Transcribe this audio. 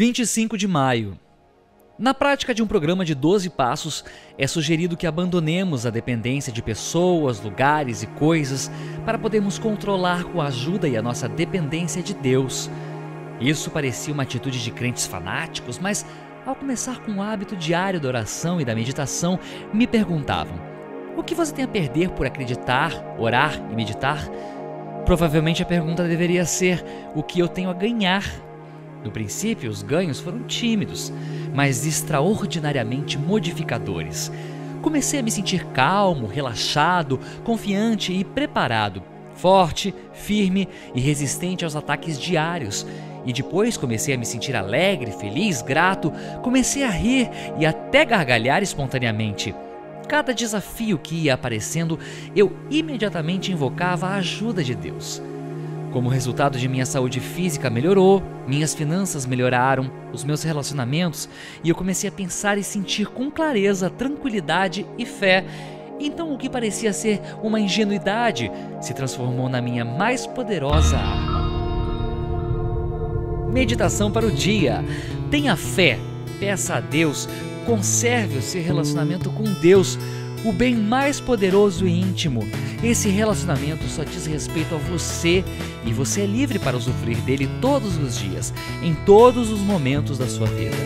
25 de maio. Na prática de um programa de 12 passos, é sugerido que abandonemos a dependência de pessoas, lugares e coisas para podermos controlar com a ajuda e a nossa dependência de Deus. Isso parecia uma atitude de crentes fanáticos, mas ao começar com o hábito diário da oração e da meditação, me perguntavam: o que você tem a perder por acreditar, orar e meditar? Provavelmente a pergunta deveria ser: o que eu tenho a ganhar? No princípio, os ganhos foram tímidos, mas extraordinariamente modificadores. Comecei a me sentir calmo, relaxado, confiante e preparado, forte, firme e resistente aos ataques diários. E depois comecei a me sentir alegre, feliz, grato, comecei a rir e até gargalhar espontaneamente. Cada desafio que ia aparecendo, eu imediatamente invocava a ajuda de Deus. Como resultado de minha saúde física melhorou, minhas finanças melhoraram, os meus relacionamentos, e eu comecei a pensar e sentir com clareza tranquilidade e fé. Então o que parecia ser uma ingenuidade se transformou na minha mais poderosa arma. Meditação para o dia. Tenha fé, peça a Deus, conserve o seu relacionamento com Deus o bem mais poderoso e íntimo. Esse relacionamento só diz respeito a você e você é livre para usufruir dele todos os dias, em todos os momentos da sua vida.